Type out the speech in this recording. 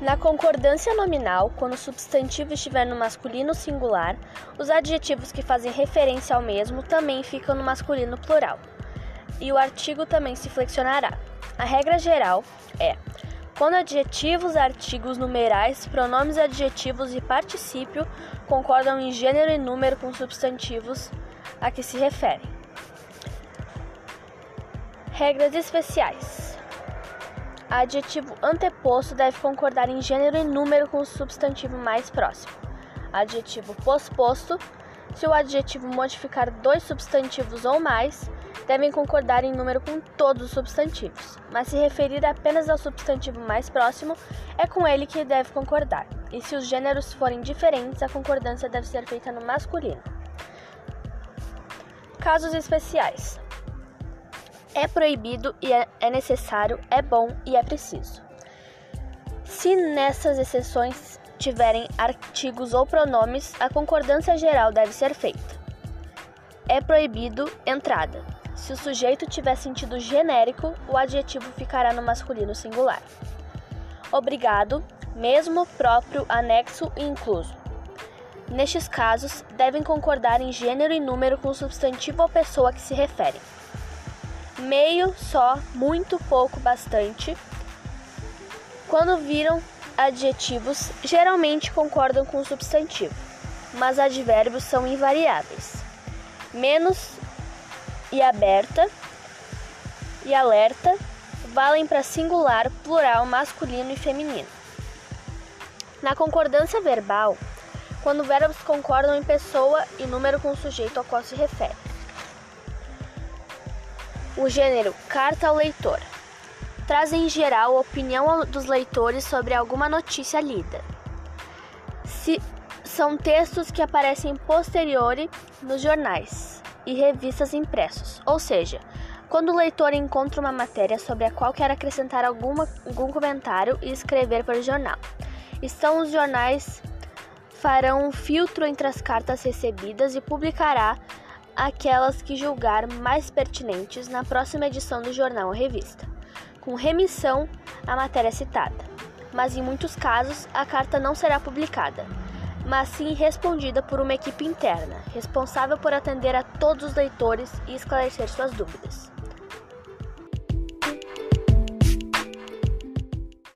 Na concordância nominal, quando o substantivo estiver no masculino singular, os adjetivos que fazem referência ao mesmo também ficam no masculino plural. E o artigo também se flexionará. A regra geral é: quando adjetivos, artigos, numerais, pronomes adjetivos e particípio concordam em gênero e número com substantivos a que se referem. Regras especiais. Adjetivo anteposto deve concordar em gênero e número com o substantivo mais próximo. Adjetivo posposto, se o adjetivo modificar dois substantivos ou mais, devem concordar em número com todos os substantivos, mas se referir apenas ao substantivo mais próximo, é com ele que deve concordar. E se os gêneros forem diferentes, a concordância deve ser feita no masculino. Casos especiais. É proibido e é, é necessário, é bom e é preciso. Se nessas exceções tiverem artigos ou pronomes, a concordância geral deve ser feita. É proibido entrada. Se o sujeito tiver sentido genérico, o adjetivo ficará no masculino singular. Obrigado, mesmo, próprio, anexo e incluso. Nestes casos, devem concordar em gênero e número com o substantivo ou pessoa que se referem meio, só, muito, pouco, bastante. Quando viram adjetivos, geralmente concordam com o substantivo, mas advérbios são invariáveis. Menos e aberta e alerta valem para singular, plural, masculino e feminino. Na concordância verbal, quando verbos concordam em pessoa e número com o sujeito ao qual se refere. O gênero carta ao leitor traz em geral a opinião dos leitores sobre alguma notícia lida. Se são textos que aparecem posteriori nos jornais e revistas impressos, ou seja, quando o leitor encontra uma matéria sobre a qual quer acrescentar alguma, algum comentário e escrever para o jornal. Estão os jornais farão um filtro entre as cartas recebidas e publicará aquelas que julgar mais pertinentes na próxima edição do jornal ou revista, com remissão à matéria citada. Mas em muitos casos, a carta não será publicada, mas sim respondida por uma equipe interna, responsável por atender a todos os leitores e esclarecer suas dúvidas.